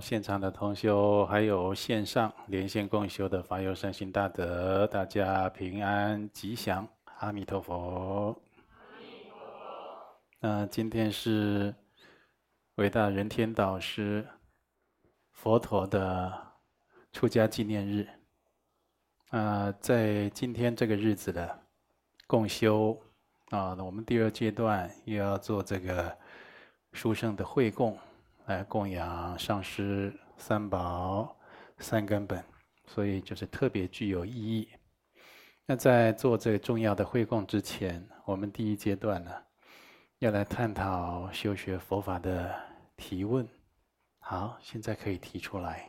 现场的同修，还有线上连线共修的法友善心大德，大家平安吉祥，阿弥陀佛。那今天是伟大人天导师佛陀的出家纪念日。啊，在今天这个日子的共修啊，我们第二阶段又要做这个书圣的会供。来供养上师三宝三根本，所以就是特别具有意义。那在做这个重要的会供之前，我们第一阶段呢，要来探讨修学佛法的提问。好，现在可以提出来。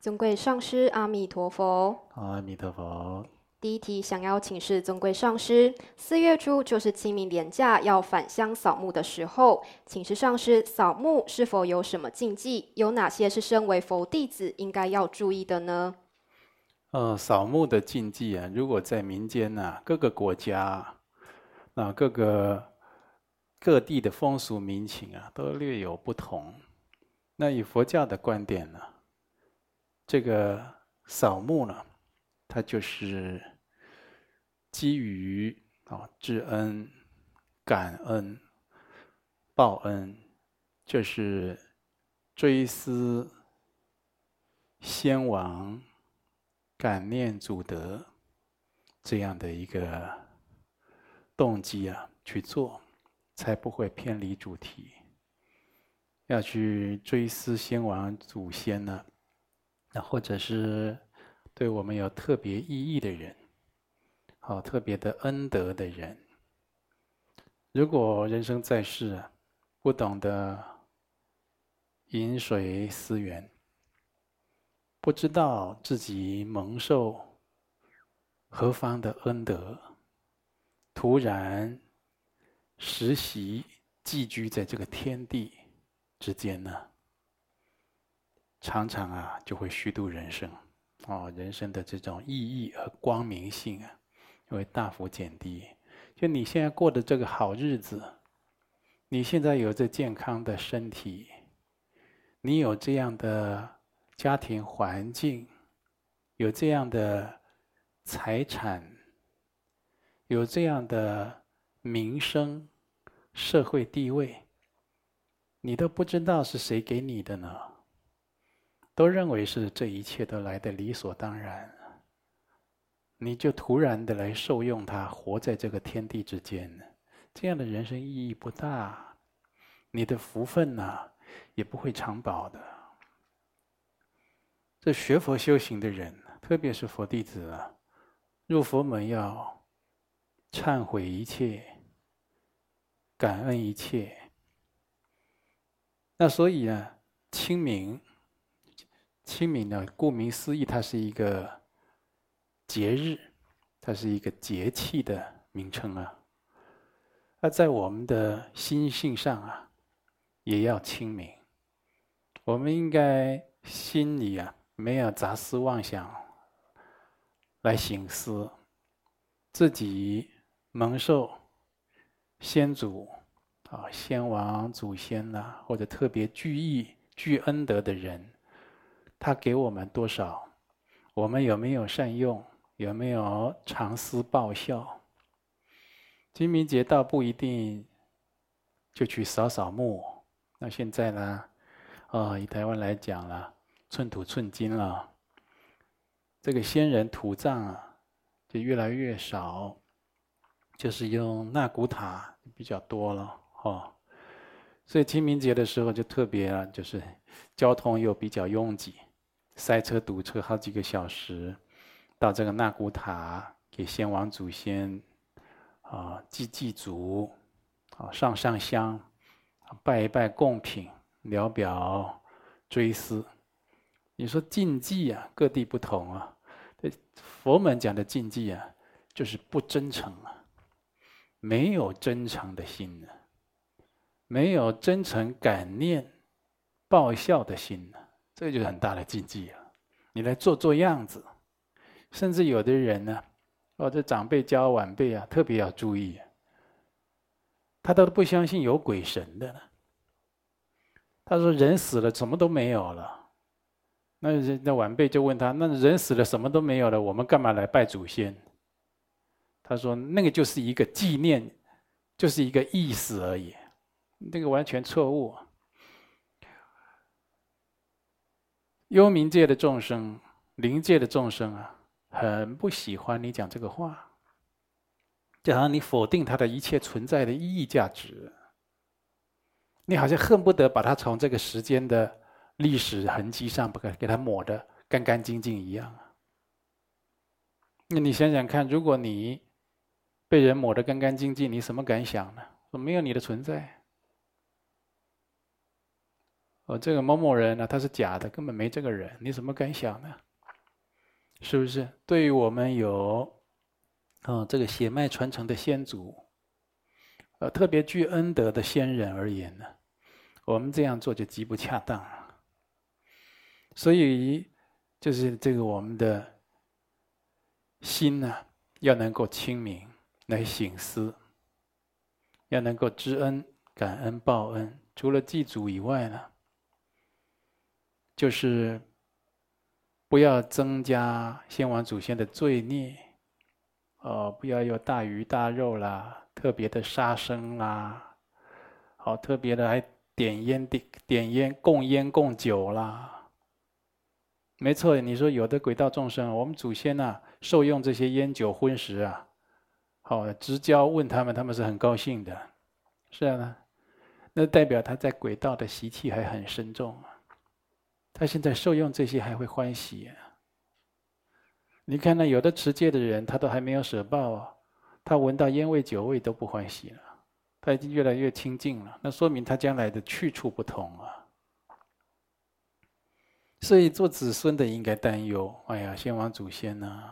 尊贵上师，阿弥陀佛。阿弥陀佛。第一题，想要请示尊贵上师，四月初就是清明连假要返乡扫墓的时候，请示上师，扫墓是否有什么禁忌？有哪些是身为佛弟子应该要注意的呢？呃，扫墓的禁忌啊，如果在民间呢、啊，各个国家啊，各个各地的风俗民情啊，都略有不同。那以佛教的观点呢，这个扫墓呢，它就是。基于啊，知恩、感恩、报恩，就是追思先王、感念祖德这样的一个动机啊，去做，才不会偏离主题。要去追思先王祖先呢，那或者是对我们有特别意义的人。好，特别的恩德的人，如果人生在世，不懂得饮水思源，不知道自己蒙受何方的恩德，突然实习寄居在这个天地之间呢，常常啊就会虚度人生，哦，人生的这种意义和光明性啊。会大幅减低。就你现在过的这个好日子，你现在有着健康的身体，你有这样的家庭环境，有这样的财产，有这样的名声、社会地位，你都不知道是谁给你的呢？都认为是这一切都来的理所当然。你就突然的来受用它，活在这个天地之间，这样的人生意义不大，你的福分呢、也不会长保的。这学佛修行的人，特别是佛弟子啊，入佛门要忏悔一切，感恩一切。那所以呢，清明，清明呢，顾名思义，它是一个。节日，它是一个节气的名称啊。那在我们的心性上啊，也要清明。我们应该心里啊，没有杂思妄想，来省思自己蒙受先祖啊、先王祖先呐、或者特别具义、具恩德的人，他给我们多少，我们有没有善用？有没有常思报效？清明节倒不一定就去扫扫墓。那现在呢？哦，以台湾来讲了，寸土寸金了。这个先人土葬啊，就越来越少，就是用纳骨塔比较多了。哦，所以清明节的时候就特别啊，就是交通又比较拥挤，塞车堵车好几个小时。到这个纳古塔，给先王祖先啊祭祭祖，啊上上香，拜一拜供品，聊表追思。你说禁忌啊，各地不同啊。佛门讲的禁忌啊，就是不真诚啊，没有真诚的心啊，没有真诚感念报效的心啊，这就是很大的禁忌啊。你来做做样子。甚至有的人呢，哦，这长辈教晚辈啊，特别要注意，他都不相信有鬼神的呢。他说：“人死了，什么都没有了。”那那晚辈就问他：“那人死了，什么都没有了，我们干嘛来拜祖先？”他说：“那个就是一个纪念，就是一个意思而已，那个完全错误。幽冥界的众生、灵界的众生啊，很不喜欢你讲这个话，就好像你否定他的一切存在的意义价值，你好像恨不得把他从这个时间的历史痕迹上，不给给他抹得干干净净一样啊。那你想想看，如果你被人抹得干干净净，你什么感想呢？说没有你的存在。哦，这个某某人呢，他是假的，根本没这个人，你什么感想呢？是不是？对于我们有，嗯，这个血脉传承的先祖，呃，特别具恩德的先人而言呢，我们这样做就极不恰当了。所以，就是这个我们的心呢，要能够清明。来省思，要能够知恩、感恩、报恩。除了祭祖以外呢，就是不要增加先王祖先的罪孽，哦，不要有大鱼大肉啦，特别的杀生啦，好，特别的还点烟点点烟供烟供酒啦。没错，你说有的鬼道众生，我们祖先呐、受用这些烟酒荤食啊。好，直交问他们，他们是很高兴的，是啊，那代表他在鬼道的习气还很深重啊。他现在受用这些还会欢喜啊。你看那有的持戒的人，他都还没有舍报啊，他闻到烟味酒味都不欢喜了，他已经越来越清净了，那说明他将来的去处不同啊。所以做子孙的应该担忧，哎呀，先王祖先呢、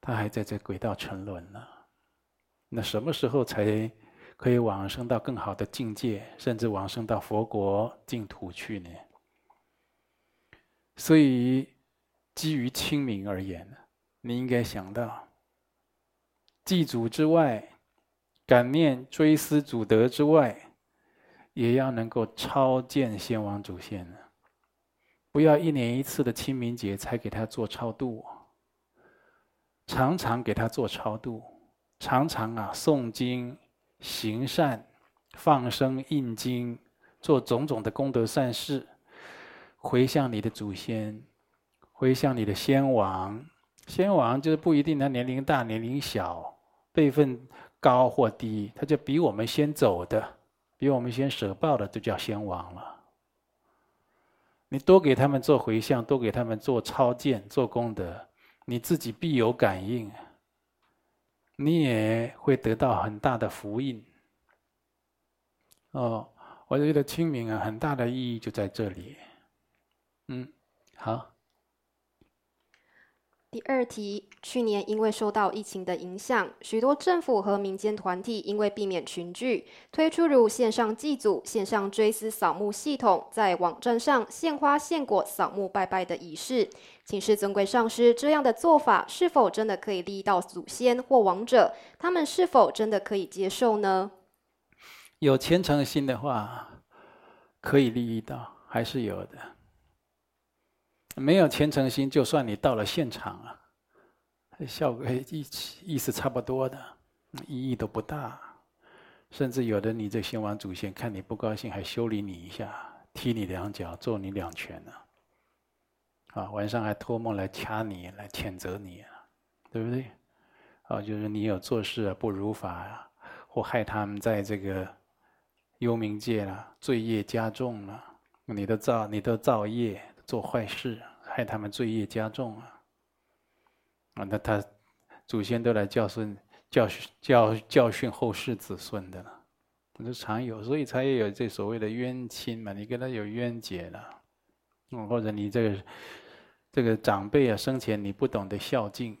他还在这轨道沉沦呢，那什么时候才可以往生到更好的境界，甚至往生到佛国净土去呢？所以，基于清明而言，你应该想到，祭祖之外，感念追思祖德之外，也要能够超荐先王祖先呢，不要一年一次的清明节才给他做超度。常常给他做超度，常常啊诵经、行善、放生、印经，做种种的功德善事，回向你的祖先，回向你的先王。先王就是不一定他年龄大、年龄小、辈分高或低，他就比我们先走的，比我们先舍报的，就叫先王了。你多给他们做回向，多给他们做超荐、做功德。你自己必有感应，你也会得到很大的福音。哦，我觉得清明啊，很大的意义就在这里。嗯，好。第二题，去年因为受到疫情的影响，许多政府和民间团体因为避免群聚，推出如线上祭祖、线上追思扫墓系统，在网站上献花献果、扫墓拜拜的仪式。请示尊贵上师，这样的做法是否真的可以利益到祖先或亡者？他们是否真的可以接受呢？有虔诚心的话，可以利益到，还是有的。没有虔诚心，就算你到了现场啊，效果意意思差不多的，意义都不大。甚至有的你这先王祖先看你不高兴，还修理你一下，踢你两脚，揍你两拳呢。啊，晚上还托梦来掐你，来谴责你，对不对？啊，就是你有做事啊不如法啊，或害他们在这个幽冥界啊，罪业加重了，你都造你都造业。做坏事，害他们罪业加重啊！啊，那他祖先都来教训、教训、教教训后世子孙的了，这常有，所以才有这所谓的冤亲嘛。你跟他有冤结了，嗯，或者你这个这个长辈啊，生前你不懂得孝敬，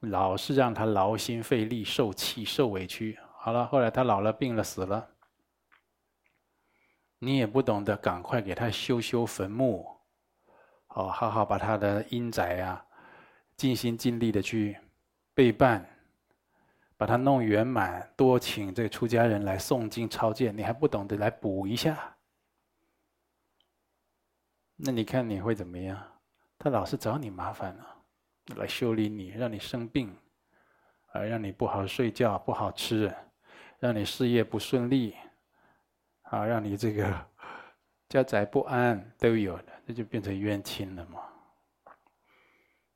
老是让他劳心费力、受气受委屈，好了，后来他老了、病了、死了。你也不懂得赶快给他修修坟墓，哦，好好把他的阴宅啊，尽心尽力的去备办，把它弄圆满，多请这个出家人来诵经超荐，你还不懂得来补一下，那你看你会怎么样？他老是找你麻烦了，来修理你，让你生病，啊，让你不好睡觉、不好吃，让你事业不顺利，啊，让你这个家宅不安都有的，那就变成冤亲了嘛。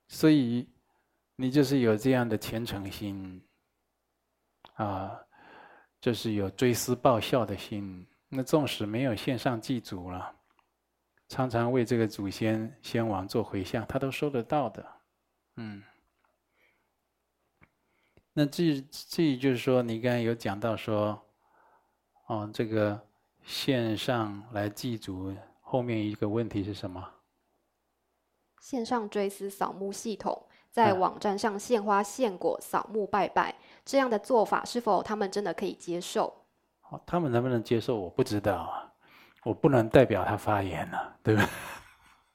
所以你就是有这样的虔诚心，啊，就是有追思报效的心。那纵使没有献上祭祖了。常常为这个祖先先王做回向，他都收得到的，嗯。那至至于就是说，你刚才有讲到说，哦，这个线上来祭祖，后面一个问题是什么？线上追思扫墓系统，在网站上献花献果扫墓拜拜，这样的做法是否他们真的可以接受？哦，他们能不能接受？我不知道啊。我不能代表他发言了，对吧？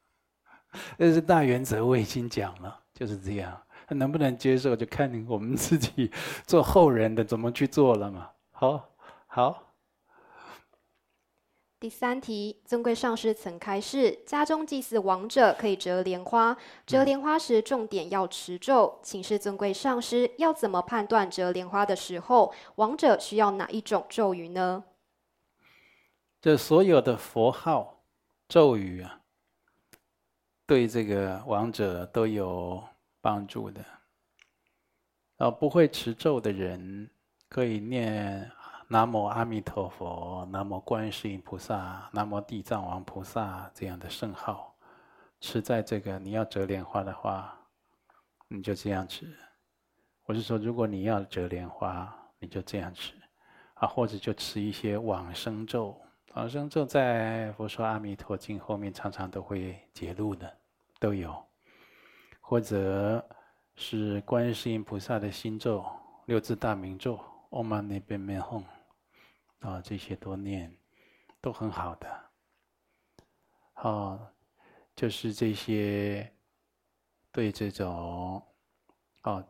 但是大原则我已经讲了，就是这样。他能不能接受，就看我们自己做后人的怎么去做了嘛。好，好。第三题，尊贵上师曾开示，家中祭祀亡者可以折莲花，折莲花时重点要持咒。请示尊贵上师，要怎么判断折莲花的时候，亡者需要哪一种咒语呢？这所有的佛号、咒语啊，对这个亡者都有帮助的。啊，不会持咒的人可以念“南无阿弥陀佛”、“南无观世音菩萨”、“南无地藏王菩萨”这样的圣号，持在这个你要折莲花的话，你就这样持。我是说，如果你要折莲花，你就这样持啊，或者就持一些往生咒。往生咒在《佛说阿弥陀经》后面常常都会节录的，都有，或者是观世音菩萨的心咒、六字大明咒、唵嘛呢叭咪吽，啊，这些多念，都很好的。哦，就是这些对这种啊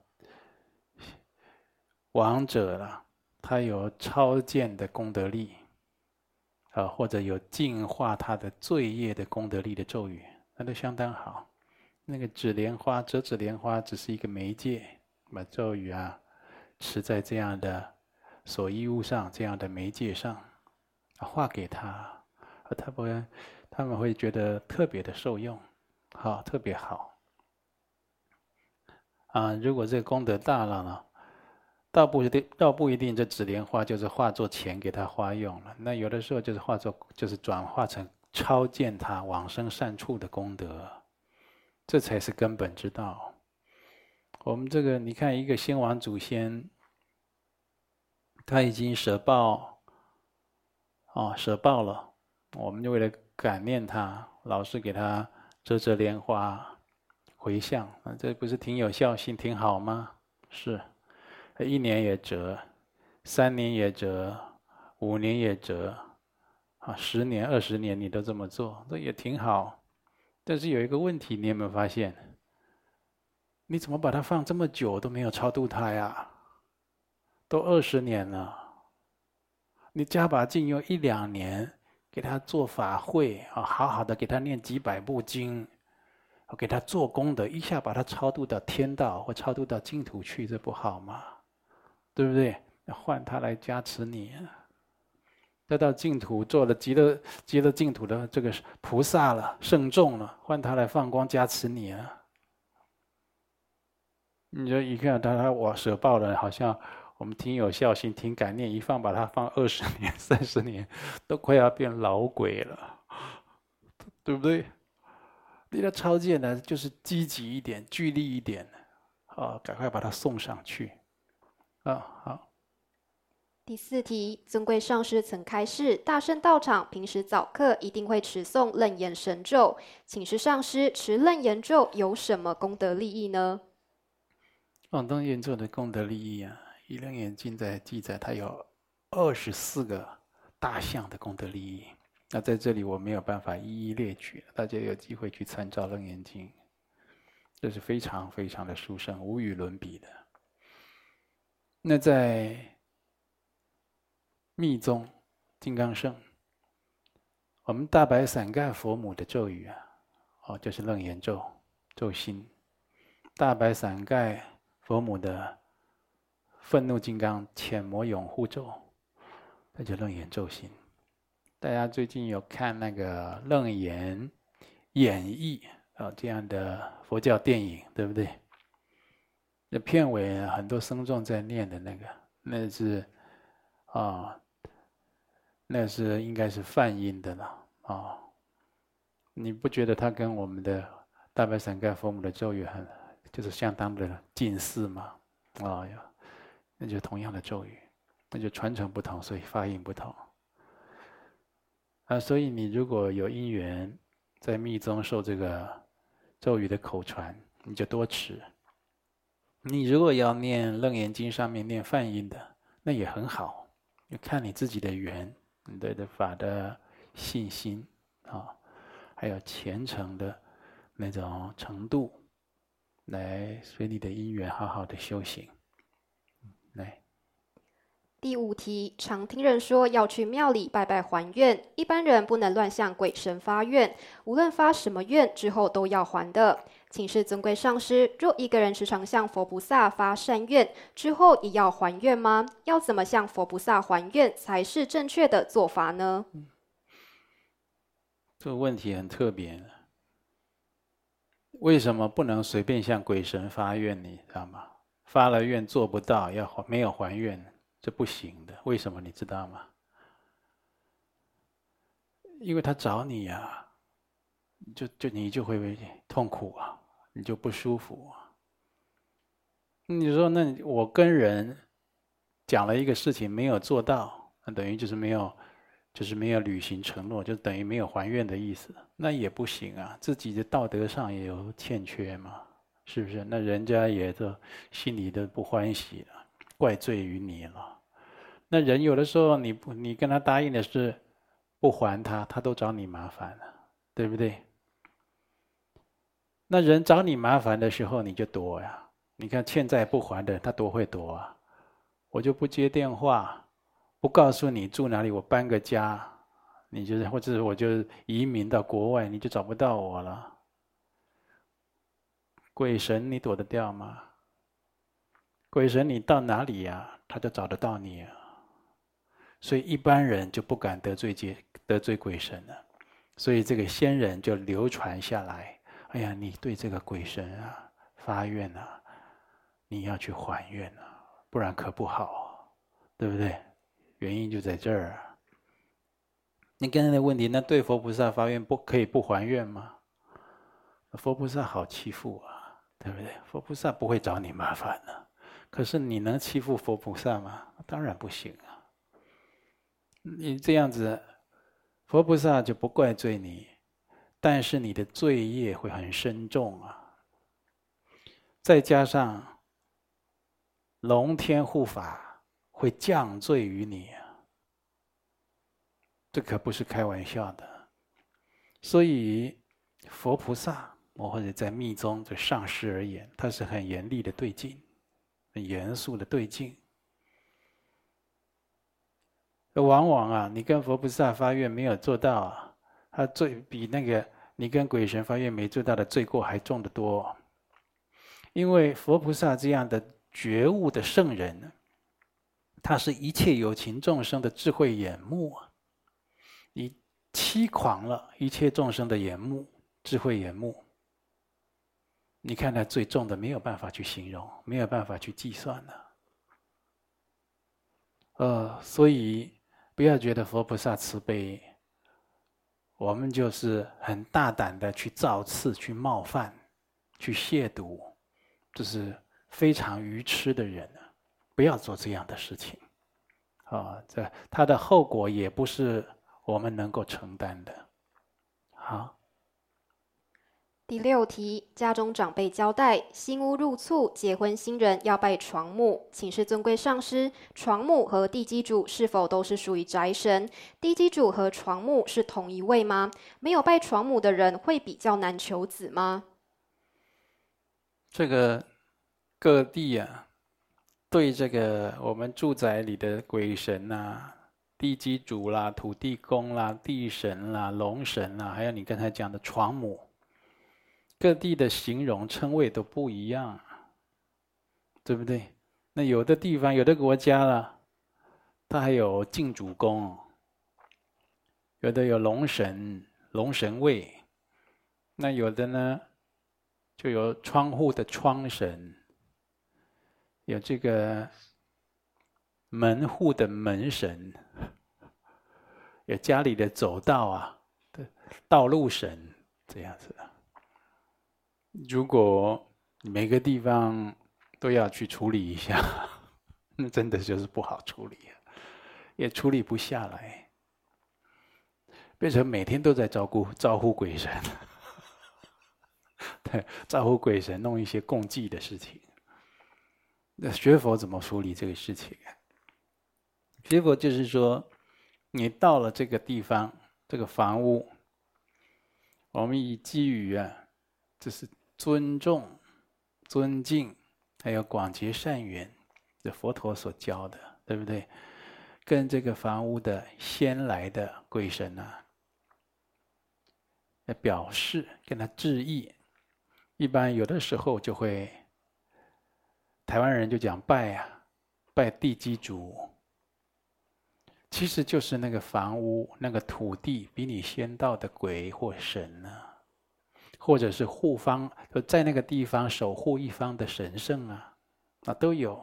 亡者了，他有超荐的功德力。啊，或者有净化他的罪业的功德力的咒语，那都相当好。那个纸莲花、折纸莲花只是一个媒介，把咒语啊，持在这样的所衣物上，这样的媒介上，画给他，他不会，他们会觉得特别的受用，好，特别好。啊，如果这个功德大了呢？倒不一定，倒不一定，这纸莲花就是化作钱给他花用了。那有的时候就是化作，就是转化成超荐他往生善处的功德，这才是根本之道。我们这个，你看一个先王祖先，他已经舍报，哦，舍报了，我们就为了感念他，老是给他折折莲花回向，啊，这不是挺有孝心，挺好吗？是。一年也折，三年也折，五年也折，啊，十年、二十年你都这么做，这也挺好。但是有一个问题，你有没有发现？你怎么把它放这么久都没有超度它呀？都二十年了，你加把劲用一两年给他做法会啊，好好的给他念几百部经，给他做功德，一下把他超度到天道或超度到净土去，这不好吗？对不对？换他来加持你，再到净土做了极乐极乐净土的这个菩萨了圣众了，换他来放光加持你啊！你说一看他他我舍报了，好像我们挺有孝心，挺感念，一放把它放二十年、三十年，都快要变老鬼了，对不对？你的超荐呢，就是积极一点、聚力一点，啊，赶快把它送上去。啊，好。第四题，尊贵上师曾开示，大圣道场平时早课一定会持诵楞严神咒，请示上师，持楞严咒有什么功德利益呢？广东圆咒的功德利益啊，《一楞严经》在记载，它有二十四个大项的功德利益。那在这里我没有办法一一列举，大家有机会去参照《楞严经》，这是非常非常的殊胜，无与伦比的。那在密宗金刚圣，我们大白伞盖佛母的咒语啊，哦，就是楞严咒咒心。大白伞盖佛母的愤怒金刚遣魔永护咒，那就楞严咒心。大家最近有看那个楞严演义啊这样的佛教电影，对不对？那片尾很多僧众在念的那个，那是啊，那是应该是梵音的了啊。你不觉得它跟我们的大白伞盖佛母的咒语很，就是相当的近似吗？啊呀，那就同样的咒语，那就传承不同，所以发音不同。啊，所以你如果有因缘在密宗受这个咒语的口传，你就多持。你如果要念《楞严经》上面念梵音的，那也很好，就看你自己的缘，你对的法的信心啊，还有虔诚的那种程度，来随你的因缘好好的修行。来，第五题，常听人说要去庙里拜拜还愿，一般人不能乱向鬼神发愿，无论发什么愿之后都要还的。请示尊贵上师，若一个人时常向佛菩萨发善愿，之后也要还愿吗？要怎么向佛菩萨还愿才是正确的做法呢？这个问题很特别。为什么不能随便向鬼神发愿？你知道吗？发了愿做不到，要还没有还愿，这不行的。为什么你知道吗？因为他找你呀、啊。就就你就会痛苦啊，你就不舒服啊。你说那我跟人讲了一个事情没有做到，那等于就是没有，就是没有履行承诺，就等于没有还愿的意思。那也不行啊，自己的道德上也有欠缺嘛，是不是？那人家也都心里都不欢喜了，怪罪于你了。那人有的时候你不你跟他答应的是不还他，他都找你麻烦了，对不对？那人找你麻烦的时候，你就躲呀。你看欠债不还的，他多会躲啊！我就不接电话，不告诉你住哪里，我搬个家，你就是或者我就移民到国外，你就找不到我了。鬼神你躲得掉吗？鬼神你到哪里呀，他就找得到你啊。所以一般人就不敢得罪接得罪鬼神了。所以这个先人就流传下来。哎呀，你对这个鬼神啊发愿啊，你要去还愿啊，不然可不好，对不对？原因就在这儿。你刚才的问题，那对佛菩萨发愿不可以不还愿吗？佛菩萨好欺负啊，对不对？佛菩萨不会找你麻烦的，可是你能欺负佛菩萨吗？当然不行啊。你这样子，佛菩萨就不怪罪你。但是你的罪业会很深重啊，再加上龙天护法会降罪于你啊，这可不是开玩笑的。所以佛菩萨，我或者在密宗的上师而言，他是很严厉的对境，很严肃的对境。往往啊，你跟佛菩萨发愿没有做到啊。他罪比那个你跟鬼神发愿没做到的罪过还重得多，因为佛菩萨这样的觉悟的圣人，他是一切有情众生的智慧眼目啊！你欺狂了一切众生的眼目、智慧眼目，你看他最重的没有办法去形容，没有办法去计算的。呃，所以不要觉得佛菩萨慈悲。我们就是很大胆的去造次、去冒犯、去亵渎，这是非常愚痴的人，不要做这样的事情。啊，这他的后果也不是我们能够承担的。好。第六题，家中长辈交代，新屋入厝，结婚新人要拜床母，请示尊贵上师，床母和地基主是否都是属于宅神？地基主和床母是同一位吗？没有拜床母的人会比较难求子吗？这个各地啊，对这个我们住宅里的鬼神啊，地基主啦、土地公啦、地神啦、龙神啦，还有你刚才讲的床母。各地的形容称谓都不一样，对不对？那有的地方、有的国家了，它还有敬主公，有的有龙神、龙神位，那有的呢，就有窗户的窗神，有这个门户的门神，有家里的走道啊的道路神，这样子的。如果每个地方都要去处理一下，那真的就是不好处理，也处理不下来，变成每天都在照顾招呼鬼神，对，招呼鬼神弄一些供祭的事情。那学佛怎么处理这个事情？学佛就是说，你到了这个地方，这个房屋，我们以基于啊，这是。尊重、尊敬，还有广结善缘，这佛陀所教的，对不对？跟这个房屋的先来的鬼神啊，来表示跟他致意。一般有的时候就会，台湾人就讲拜啊，拜地基主，其实就是那个房屋、那个土地比你先到的鬼或神呢、或者是护方，就在那个地方守护一方的神圣啊，那都有。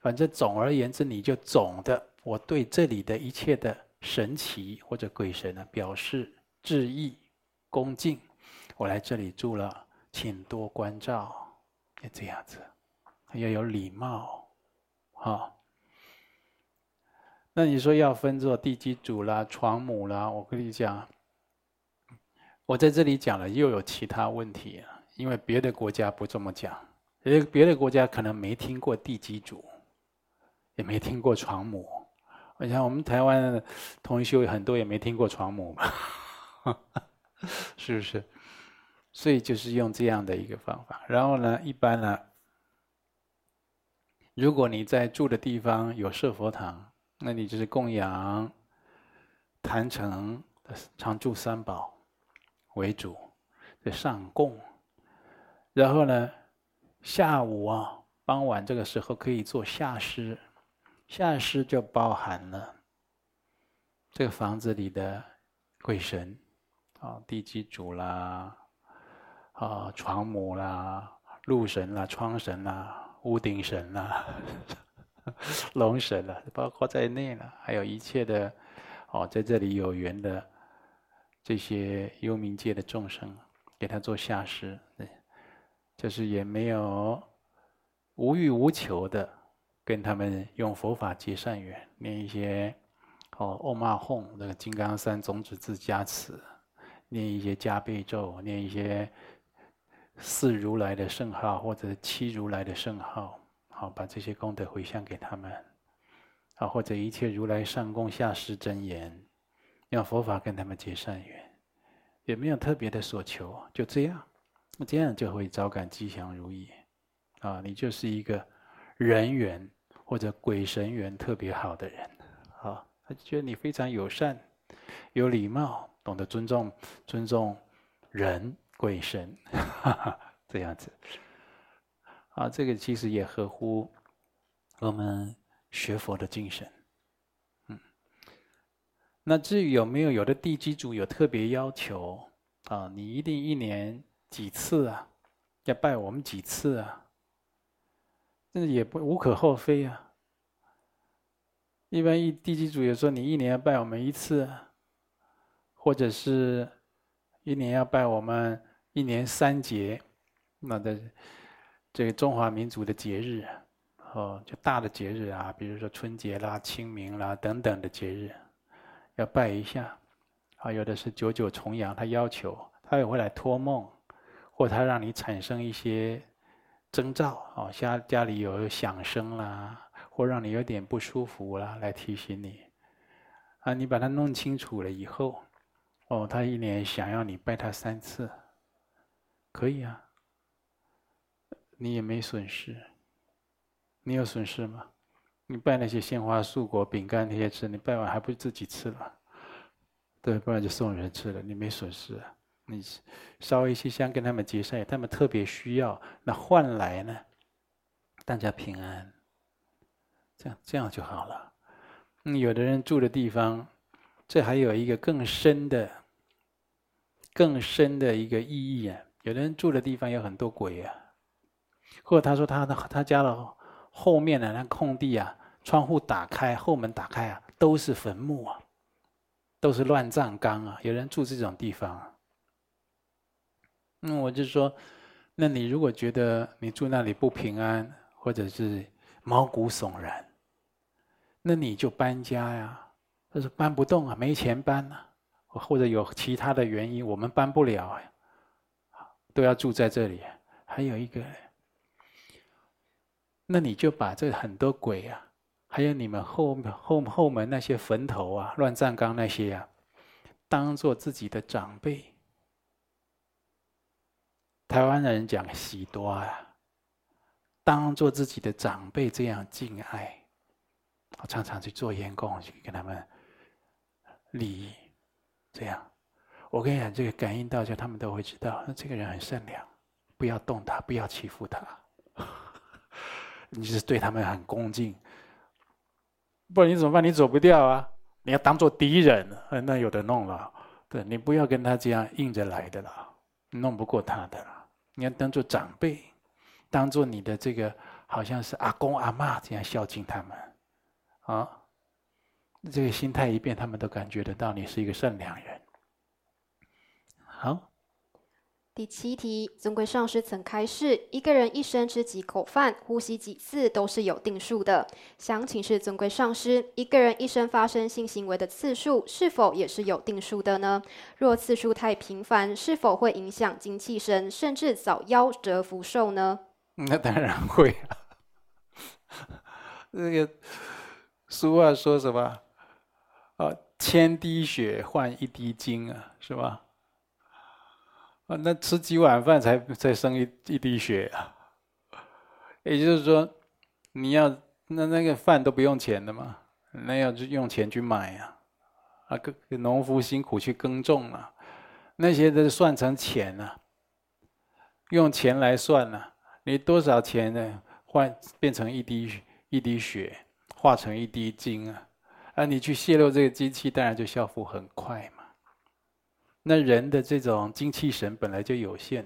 反正总而言之，你就总的，我对这里的一切的神奇或者鬼神呢，表示致意、恭敬。我来这里住了，请多关照，要这样子，要有礼貌，哈。那你说要分作地基主啦、床母啦，我跟你讲。我在这里讲了，又有其他问题啊，因为别的国家不这么讲，别别的国家可能没听过地基主，也没听过床母。我想我们台湾的同修很多也没听过床母嘛，是不是？所以就是用这样的一个方法。然后呢，一般呢，如果你在住的地方有设佛堂，那你就是供养、坛城常住三宝。为主，在上供，然后呢，下午啊，傍晚这个时候可以做下施，下施就包含了这个房子里的鬼神，啊，地基主啦，啊，床母啦，路神啦，窗神啦，屋顶神啦，龙神啦，包括在内了，还有一切的，哦，在这里有缘的。这些幽冥界的众生，给他做下施，就是也没有无欲无求的跟他们用佛法结善缘，念一些哦唵嘛吽那个金刚三种子字加持，念一些加被咒，念一些四如来的圣号或者七如来的圣号，好把这些功德回向给他们，啊或者一切如来上供下施真言。用佛法跟他们结善缘，也没有特别的所求，就这样，那这样就会招感吉祥如意，啊，你就是一个人缘或者鬼神缘特别好的人，啊，他就觉得你非常友善、有礼貌，懂得尊重尊重人鬼神，哈哈，这样子，啊，这个其实也合乎我们学佛的精神。那至于有没有有的地基主有特别要求啊？你一定一年几次啊？要拜我们几次啊？这也不无可厚非啊。一般一地基主有说你一年要拜我们一次，或者是一年要拜我们一年三节，那的这个中华民族的节日哦，就大的节日啊，比如说春节啦、清明啦等等的节日。要拜一下，啊，有的是九九重阳，他要求他也会来托梦，或他让你产生一些征兆，哦，家家里有响声啦，或让你有点不舒服啦，来提醒你，啊，你把它弄清楚了以后，哦，他一年想要你拜他三次，可以啊，你也没损失，你有损失吗？你拜那些鲜花素果饼干那些吃，你拜完还不是自己吃了？对，不然就送人吃了，你没损失啊。你烧一些香跟他们结善，他们特别需要，那换来呢，大家平安，这样这样就好了。嗯，有的人住的地方，这还有一个更深的、更深的一个意义啊。有的人住的地方有很多鬼啊，或者他说他的他家的后面的那空地啊，窗户打开，后门打开啊，都是坟墓啊，都是乱葬岗啊。有人住这种地方啊。嗯，我就说，那你如果觉得你住那里不平安，或者是毛骨悚然，那你就搬家呀。他说搬不动啊，没钱搬啊，或者有其他的原因，我们搬不了呀，都要住在这里。还有一个，那你就把这很多鬼啊，还有你们后后后门那些坟头啊、乱葬岗那些啊，当做自己的长辈。台湾人讲喜多啊，当做自己的长辈这样敬爱，我常常去做烟供，去跟他们礼仪，这样。我跟你讲，这个感应到，就他们都会知道，那这个人很善良，不要动他，不要欺负他，你是对他们很恭敬，不然你怎么办？你走不掉啊！你要当做敌人，那有的弄了。对，你不要跟他这样硬着来的了，弄不过他的了。你要当做长辈，当做你的这个好像是阿公阿嬷这样孝敬他们，啊，这个心态一变，他们都感觉得到你是一个善良人。好。第七题，尊贵上师曾开示，一个人一生吃几口饭、呼吸几次都是有定数的。想请示尊贵上师，一个人一生发生性行为的次数是否也是有定数的呢？若次数太频繁，是否会影响精气神，甚至早夭折福寿呢？那当然会啊。那个俗话说什么？啊，千滴血换一滴精啊，是吧？啊，那吃几碗饭才才生一一滴血啊？也就是说，你要那那个饭都不用钱的嘛，那要就用钱去买呀，啊，个农夫辛苦去耕种啊，那些都算成钱啊，用钱来算啊，你多少钱呢？换变成一滴一滴血，化成一滴精啊，啊，你去泄露这个机器，当然就消耗很快嘛。那人的这种精气神本来就有限，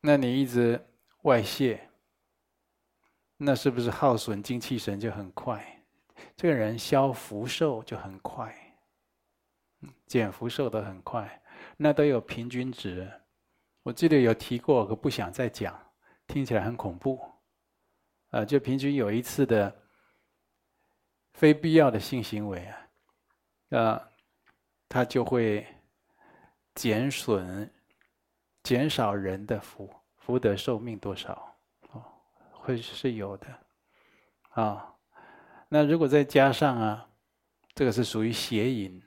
那你一直外泄，那是不是耗损精气神就很快？这个人消福寿就很快，减福寿都很快，那都有平均值。我记得有提过，可不想再讲，听起来很恐怖。啊，就平均有一次的非必要的性行为啊，啊，他就会。减损、减少人的福福德寿命多少？哦，会是有的，啊、那如果再加上啊，这个是属于邪淫，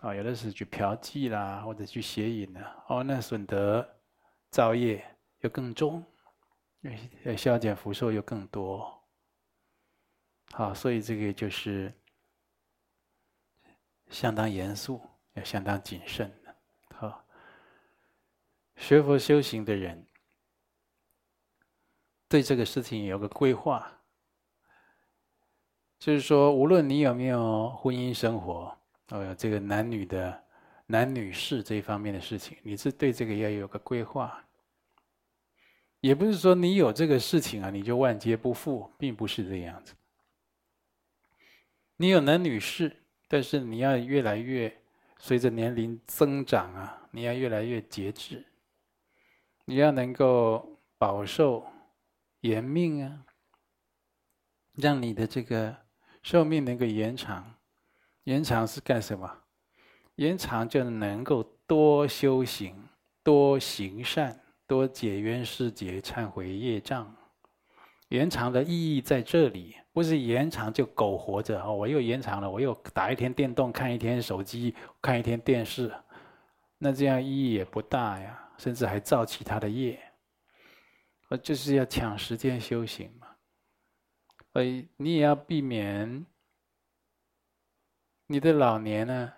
啊、有的是去嫖妓啦，或者去邪淫的，哦，那损德造业又更重，呃，消减福寿又更多，好、所以这个就是相当严肃，要相当谨慎。学佛修行的人，对这个事情有个规划，就是说，无论你有没有婚姻生活，呃，这个男女的男女事这一方面的事情，你是对这个要有个规划。也不是说你有这个事情啊，你就万劫不复，并不是这样子。你有男女事，但是你要越来越随着年龄增长啊，你要越来越节制。你要能够保寿延命啊，让你的这个寿命能够延长。延长是干什么？延长就能够多修行、多行善、多解冤释结、忏悔业障。延长的意义在这里，不是延长就苟活着哦。我又延长了，我又打一天电动，看一天手机，看一天电视，那这样意义也不大呀。甚至还造其他的业，我，就是要抢时间修行嘛。所以你也要避免你的老年呢，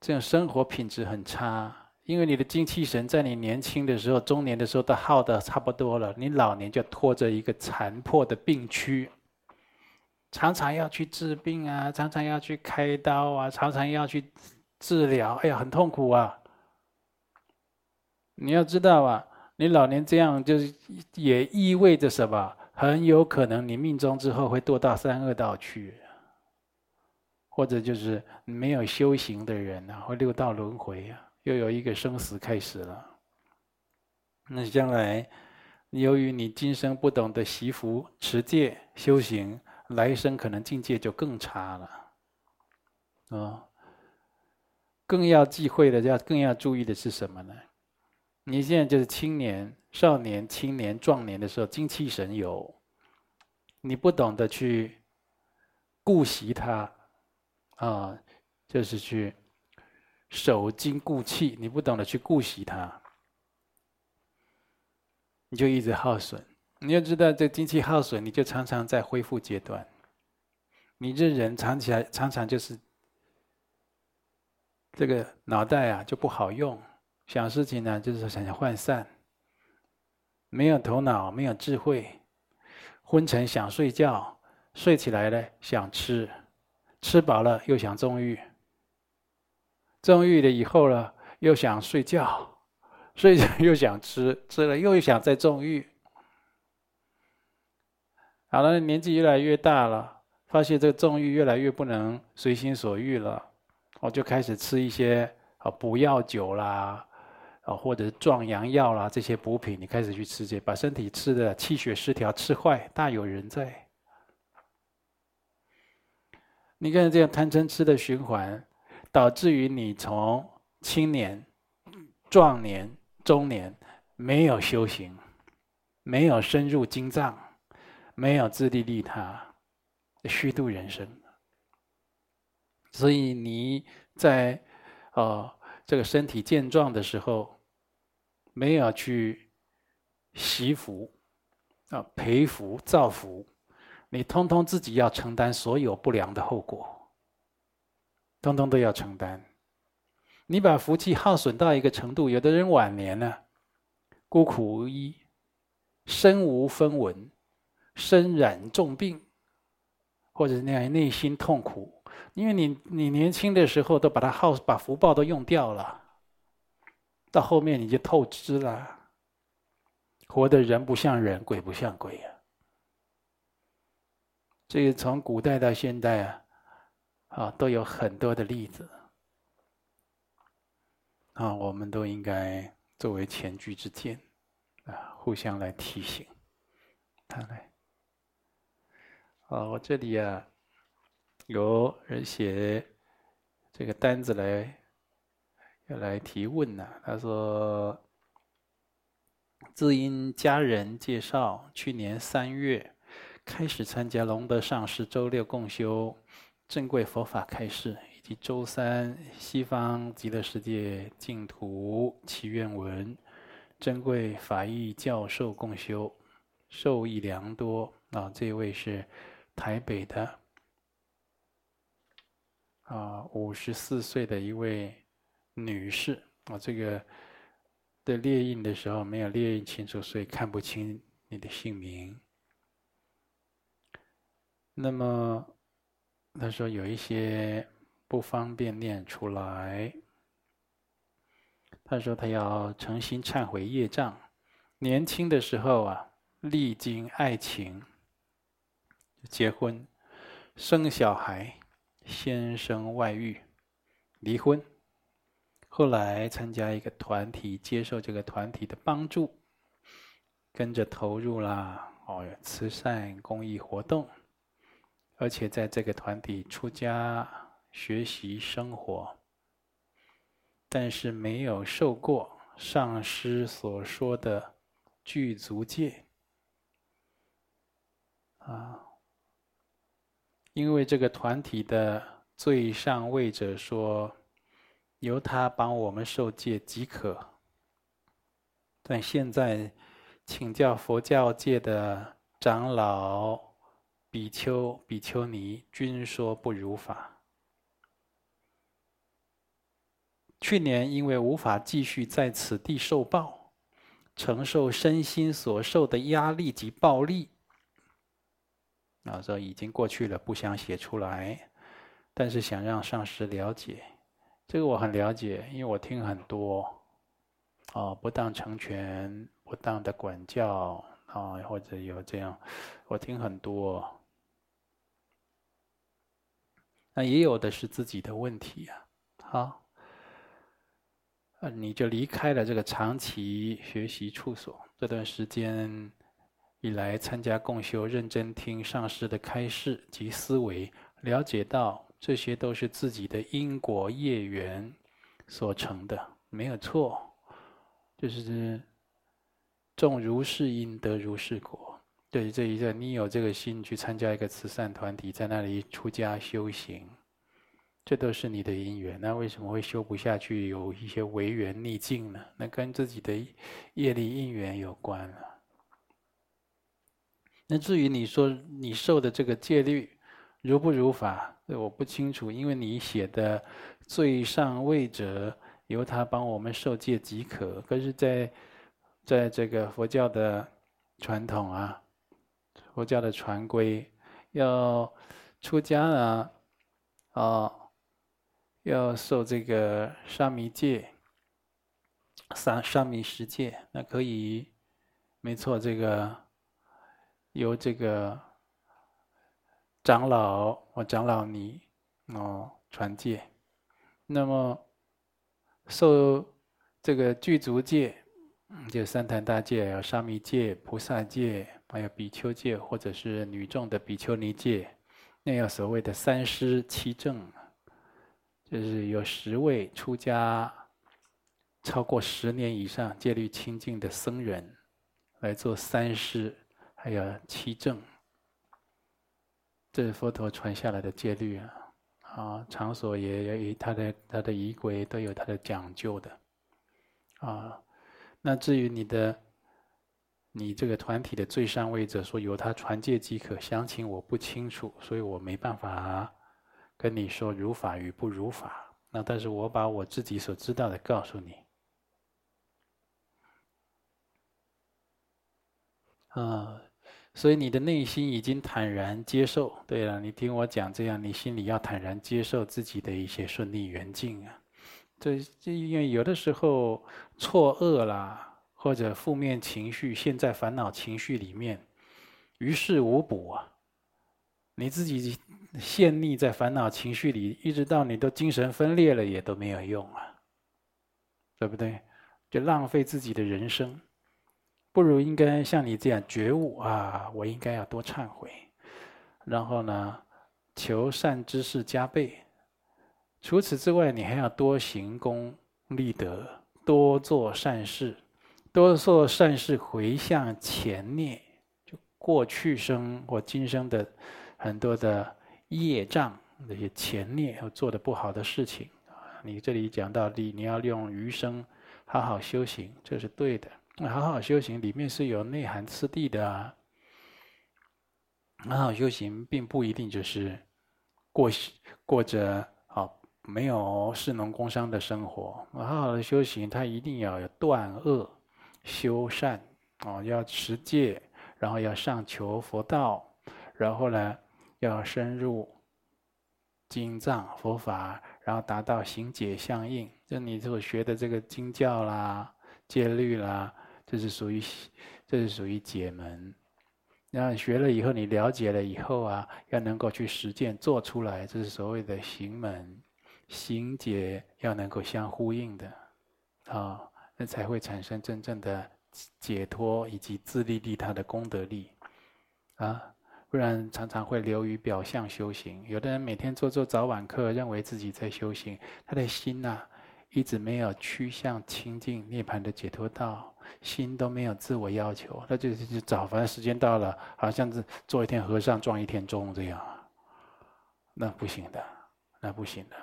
这样生活品质很差，因为你的精气神在你年轻的时候、中年的时候都耗得差不多了，你老年就拖着一个残破的病躯，常常要去治病啊，常常要去开刀啊，常常要去治疗，哎呀，很痛苦啊！你要知道啊，你老年这样就是也意味着什么？很有可能你命中之后会堕到三恶道去。或者就是没有修行的人啊，或六道轮回啊，又有一个生死开始了。那将来，由于你今生不懂得习福、持戒、修行，来生可能境界就更差了。啊、更要忌讳的，要更要注意的是什么呢？你现在就是青年、少年、青年、壮年的时候，精气神有，你不懂得去顾惜它。啊，就是去守精固气，你不懂得去顾惜它，你就一直耗损。你要知道，这精气耗损，你就常常在恢复阶段。你这人常起来，常常就是这个脑袋啊就不好用，想事情呢就是想想涣散，没有头脑，没有智慧，昏沉想睡觉，睡起来了想吃。吃饱了又想纵欲，纵欲了以后呢，又想睡觉，睡着又想吃，吃了又想再纵欲。好了，年纪越来越大了，发现这个纵欲越来越不能随心所欲了，我就开始吃一些啊补药酒啦，啊或者壮阳药啦这些补品，你开始去吃这，把身体吃的气血失调，吃坏，大有人在。你看这样贪嗔痴的循环，导致于你从青年、壮年、中年没有修行，没有深入经藏，没有自利利他，虚度人生。所以你在哦这个身体健壮的时候，没有去惜福啊培福造福。你通通自己要承担所有不良的后果，通通都要承担。你把福气耗损到一个程度，有的人晚年呢，孤苦无依，身无分文，身染重病，或者那样内心痛苦，因为你你年轻的时候都把它耗，把福报都用掉了，到后面你就透支了，活得人不像人，鬼不像鬼啊。这个从古代到现代啊，啊，都有很多的例子啊，我们都应该作为前车之鉴啊，互相来提醒。看来，啊，我这里啊，有人写这个单子来要来提问呢，他说，自因家人介绍，去年三月。开始参加龙德上师周六共修、珍贵佛法开示，以及周三西方极乐世界净土祈愿文、珍贵法义教授共修，受益良多。啊，这位是台北的啊，五十四岁的一位女士。啊，这个的列印的时候没有列印清楚，所以看不清你的姓名。那么他说有一些不方便念出来。他说他要诚心忏悔业障。年轻的时候啊，历经爱情，结婚、生小孩，先生外遇，离婚。后来参加一个团体，接受这个团体的帮助，跟着投入了哦慈善公益活动。而且在这个团体出家学习生活，但是没有受过上师所说的具足戒啊，因为这个团体的最上位者说，由他帮我们受戒即可，但现在请教佛教界的长老。比丘、比丘尼均说不如法。去年因为无法继续在此地受报，承受身心所受的压力及暴力，啊，这已经过去了，不想写出来，但是想让上师了解，这个我很了解，因为我听很多，啊，不当成全、不当的管教啊，或者有这样，我听很多，那也有的是自己的问题呀，好。呃，你就离开了这个长期学习处所，这段时间以来参加共修，认真听上师的开示及思维，了解到这些都是自己的因果业缘所成的，没有错，就是种如是因得如是果。对于，这一个你有这个心去参加一个慈善团体，在那里出家修行。这都是你的因缘，那为什么会修不下去？有一些违缘逆境呢？那跟自己的业力因缘有关了。那至于你说你受的这个戒律如不如法，我不清楚，因为你写的最上位者由他帮我们受戒即可。可是在，在这个佛教的传统啊，佛教的传规，要出家啊，啊。要受这个沙弥戒，沙沙弥十戒，那可以，没错，这个由这个长老或长老尼哦传戒。那么受这个具足戒，就三坛大戒，有沙弥戒、菩萨戒，还有比丘戒，或者是女众的比丘尼戒，那有所谓的三师七正。就是有十位出家超过十年以上、戒律清净的僧人来做三师，还有七证。这是佛陀传下来的戒律啊！啊，场所也有他的他的仪轨都有他的讲究的啊。那至于你的你这个团体的最上位者说由他传戒即可，详情我不清楚，所以我没办法。跟你说如法与不如法，那但是我把我自己所知道的告诉你。啊，所以你的内心已经坦然接受。对了，你听我讲这样，你心里要坦然接受自己的一些顺逆缘境啊。这这因为有的时候错愕啦，或者负面情绪陷在烦恼情绪里面，于事无补啊。你自己陷溺在烦恼情绪里，一直到你都精神分裂了，也都没有用啊，对不对？就浪费自己的人生，不如应该像你这样觉悟啊！我应该要多忏悔，然后呢，求善知识加倍。除此之外，你还要多行功立德，多做善事，多做善事回向前念，就过去生或今生的。很多的业障，那些前孽要做的不好的事情啊，你这里讲到你你要用余生好好修行，这是对的。那好好修行里面是有内涵次第的啊。好好修行并不一定就是过过着啊没有士农工商的生活。好好的修行，它一定要有断恶修善啊，要持戒，然后要上求佛道，然后呢，要深入经藏佛法，然后达到行解相应。就你所学的这个经教啦、戒律啦，这是属于这是属于解门。然后学了以后，你了解了以后啊，要能够去实践做出来，这是所谓的行门。行解要能够相呼应的，啊，那才会产生真正的解脱以及自利利他的功德力，啊。不然常常会流于表象修行。有的人每天做做早晚课，认为自己在修行，他的心呐、啊，一直没有趋向清净涅槃的解脱道，心都没有自我要求，那就就早，反正时间到了，好像是做一天和尚撞一天钟这样，那不行的，那不行的。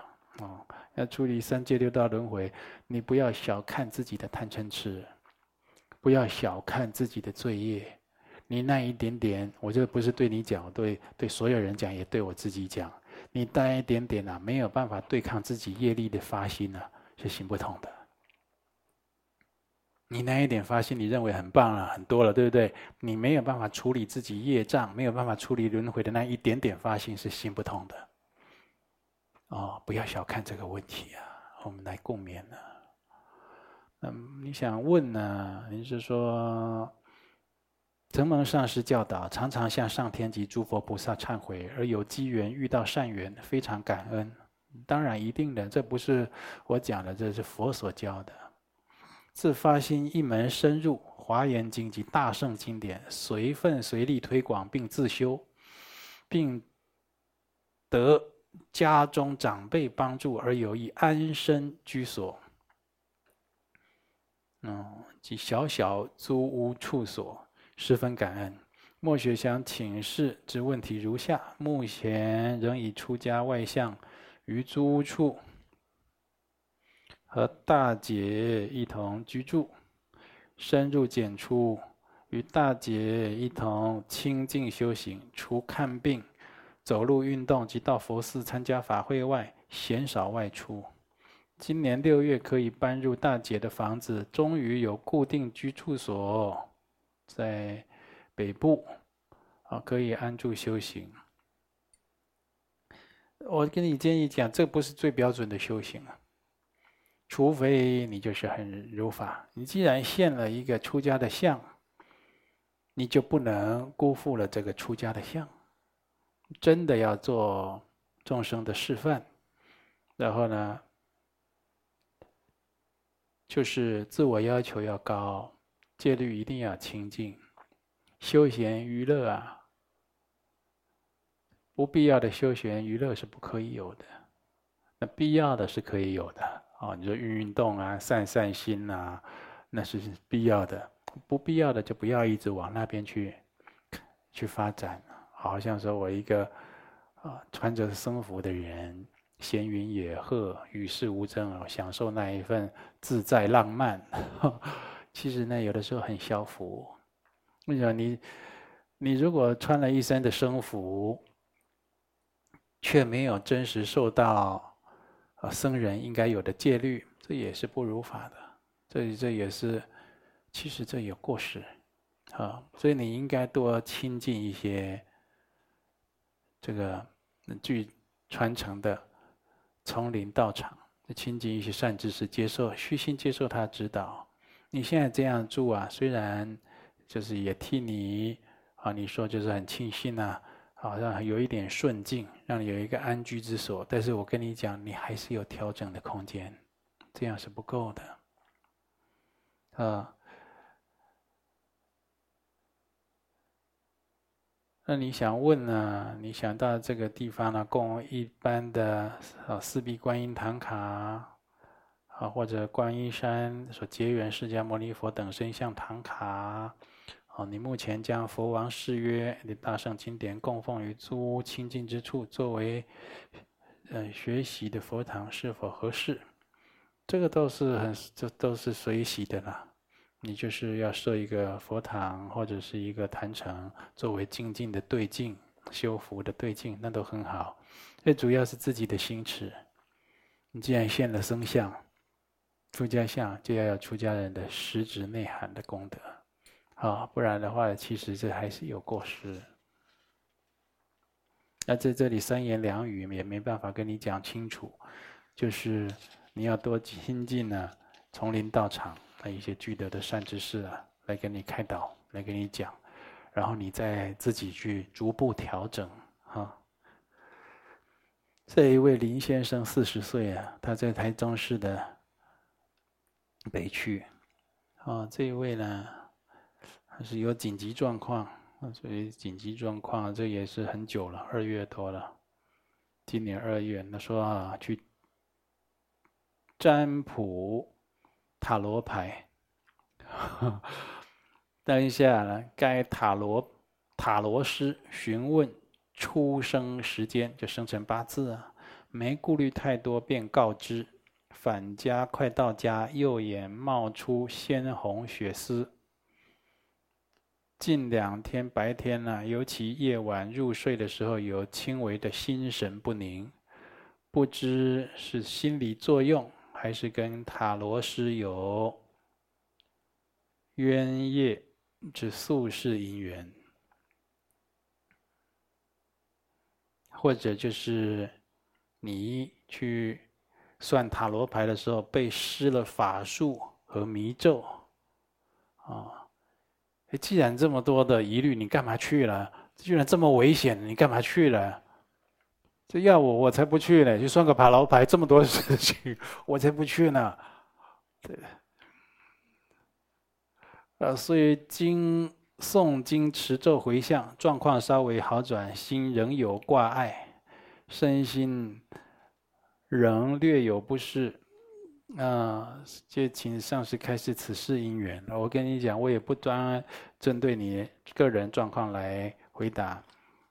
哦，要处理三界六道轮回，你不要小看自己的贪嗔痴，不要小看自己的罪业。你那一点点，我这不是对你讲，对对所有人讲，也对我自己讲。你带一点点啊，没有办法对抗自己业力的发心啊，是行不通的。你那一点发心，你认为很棒了，很多了，对不对？你没有办法处理自己业障，没有办法处理轮回的那一点点发心，是行不通的。哦，不要小看这个问题啊！我们来共勉呢。那你想问呢？你是说，承蒙上师教导，常常向上天及诸佛菩萨忏悔，而有机缘遇到善缘，非常感恩。当然一定的，这不是我讲的，这是佛所教的。自发心一门深入《华严经》及大圣经典，随分随力推广并自修，并得家中长辈帮助而有一安身居所，嗯，及小小租屋处所，十分感恩。莫学祥请示之问题如下：目前仍以出家外相于租屋处。和大姐一同居住，深入简出，与大姐一同清净修行。除看病、走路运动及到佛寺参加法会外，鲜少外出。今年六月可以搬入大姐的房子，终于有固定居处所，在北部，啊，可以安住修行。我跟你建议讲，这不是最标准的修行啊。除非你就是很如法，你既然现了一个出家的相，你就不能辜负了这个出家的相，真的要做众生的示范。然后呢，就是自我要求要高，戒律一定要清净，休闲娱乐啊，不必要的休闲娱乐是不可以有的，那必要的是可以有的。哦，你说运运动啊，散散心啊，那是必要的；不必要的就不要一直往那边去去发展。好像说我一个啊穿着僧服的人，闲云野鹤，与世无争啊，享受那一份自在浪漫。其实呢，有的时候很消浮。为什么你你如果穿了一身的僧服，却没有真实受到啊。僧人应该有的戒律，这也是不如法的，这这也是，其实这有过失，啊，所以你应该多亲近一些这个具传承的丛林道场，亲近一些善知识，接受虚心接受他指导。你现在这样住啊，虽然就是也替你啊，你说就是很庆幸啊。好像有一点顺境，让你有一个安居之所。但是我跟你讲，你还是有调整的空间，这样是不够的。啊，那你想问呢？你想到这个地方呢，供一般的啊四臂观音唐卡啊，或者观音山所结缘释迦牟尼佛等身像唐卡。哦，你目前将佛王誓约你大圣经典供奉于诸屋清净之处，作为呃学习的佛堂，是否合适？这个都是很，这都是随喜的啦。你就是要设一个佛堂或者是一个坛城，作为静静的对境、修福的对境，那都很好。最主要是自己的心持。你既然现了僧相、出家相，就要有出家人的实质内涵的功德。啊，不然的话，其实这还是有过失。那在这里三言两语也没办法跟你讲清楚，就是你要多亲近呢，丛林道场的一些具德的善知识啊，来给你开导，来给你讲，然后你再自己去逐步调整。哈，这一位林先生四十岁啊，他在台中市的北区。啊，这一位呢？是有紧急状况，所以紧急状况这也是很久了，二月多了。今年二月，他说啊，去占卜塔罗牌。等一下呢，该塔罗塔罗师询问出生时间，就生辰八字啊，没顾虑太多，便告知返家快到家，右眼冒出鲜红血丝。近两天白天呢、尤其夜晚入睡的时候，有轻微的心神不宁，不知是心理作用还是跟塔罗师有冤业之宿世因缘，或者就是你去算塔罗牌的时候被施了法术和迷咒，啊，既然这么多的疑虑，你干嘛去了？居然这么危险，你干嘛去了？这要我，我才不去呢！就算个塔罗牌，这么多事情，我才不去呢。对，呃，所以经诵经持咒回向，状况稍微好转，心仍有挂碍，身心仍略有不适。那、就请上师开示此事因缘。我跟你讲，我也不专针对你个人状况来回答。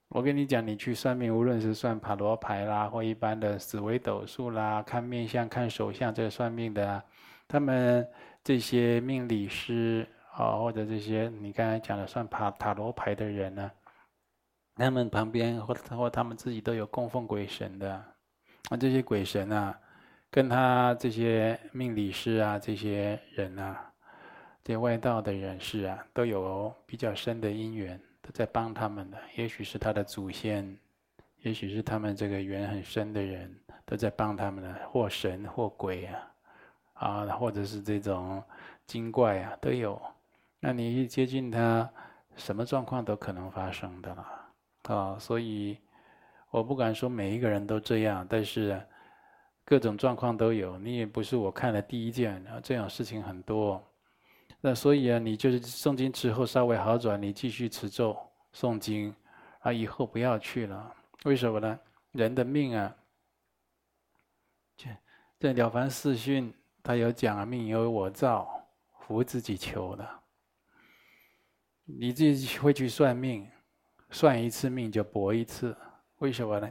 我跟你讲，你去算命，无论是算塔罗牌啦，或一般的紫微斗数啦，看面相、看手相，这个算命的，他们这些命理师啊，或者这些你刚才讲的算塔塔罗牌的人呢，他们旁边或或他们自己都有供奉鬼神的，啊，这些鬼神啊，跟他这些命理师啊，这些人啊，这些外道的人士啊，都有比较深的因缘。都在帮他们的，也许是他的祖先，也许是他们这个缘很深的人，都在帮他们的，或神或鬼啊，啊，或者是这种精怪啊，都有。那你一接近他，什么状况都可能发生的了，啊，所以我不敢说每一个人都这样，但是各种状况都有。你也不是我看的第一件，啊，这样事情很多。那所以啊，你就是诵经之后稍微好转，你继续持咒诵经，啊，以后不要去了。为什么呢？人的命啊，这这《了凡四训》他有讲啊，命由我造，福自己求的。你自己会去算命，算一次命就搏一次，为什么呢？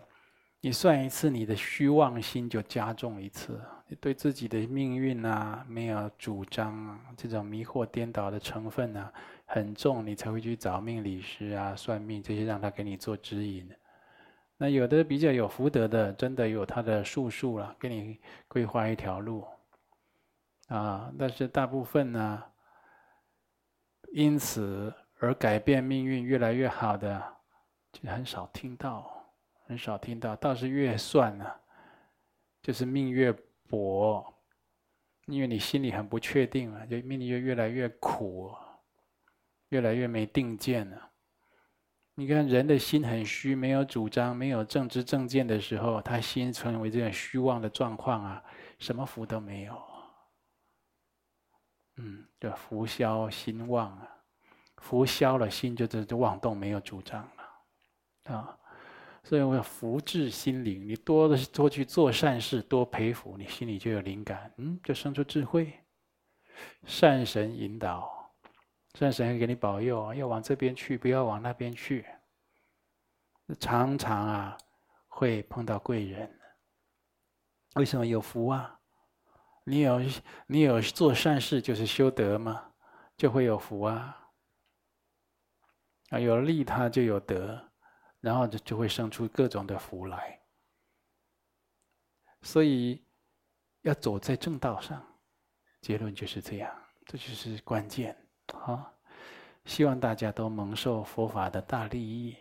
你算一次，你的虚妄心就加重一次。你对自己的命运啊，没有主张啊，这种迷惑颠倒的成分啊，很重，你才会去找命理师啊、算命这些，让他给你做指引。那有的比较有福德的，真的有他的术数了，给你规划一条路啊。但是大部分呢，因此而改变命运越来越好的，就很少听到，很少听到。倒是越算呢，就是命越。薄，因为你心里很不确定了，就命里就越来越苦，越来越没定见了。你看人的心很虚，没有主张，没有正知正见的时候，他心成为这种虚妄的状况啊，什么福都没有。嗯，就福消心妄啊，福消了，心就这就妄动，没有主张了，啊。所以我要福至心灵，你多的多去做善事，多培福，你心里就有灵感，嗯，就生出智慧。善神引导，善神会给你保佑，要往这边去，不要往那边去。常常啊，会碰到贵人。为什么有福啊？你有你有做善事，就是修德嘛，就会有福啊。啊，有利他就有德。然后就就会生出各种的福来，所以要走在正道上，结论就是这样，这就是关键。啊，希望大家都蒙受佛法的大利益。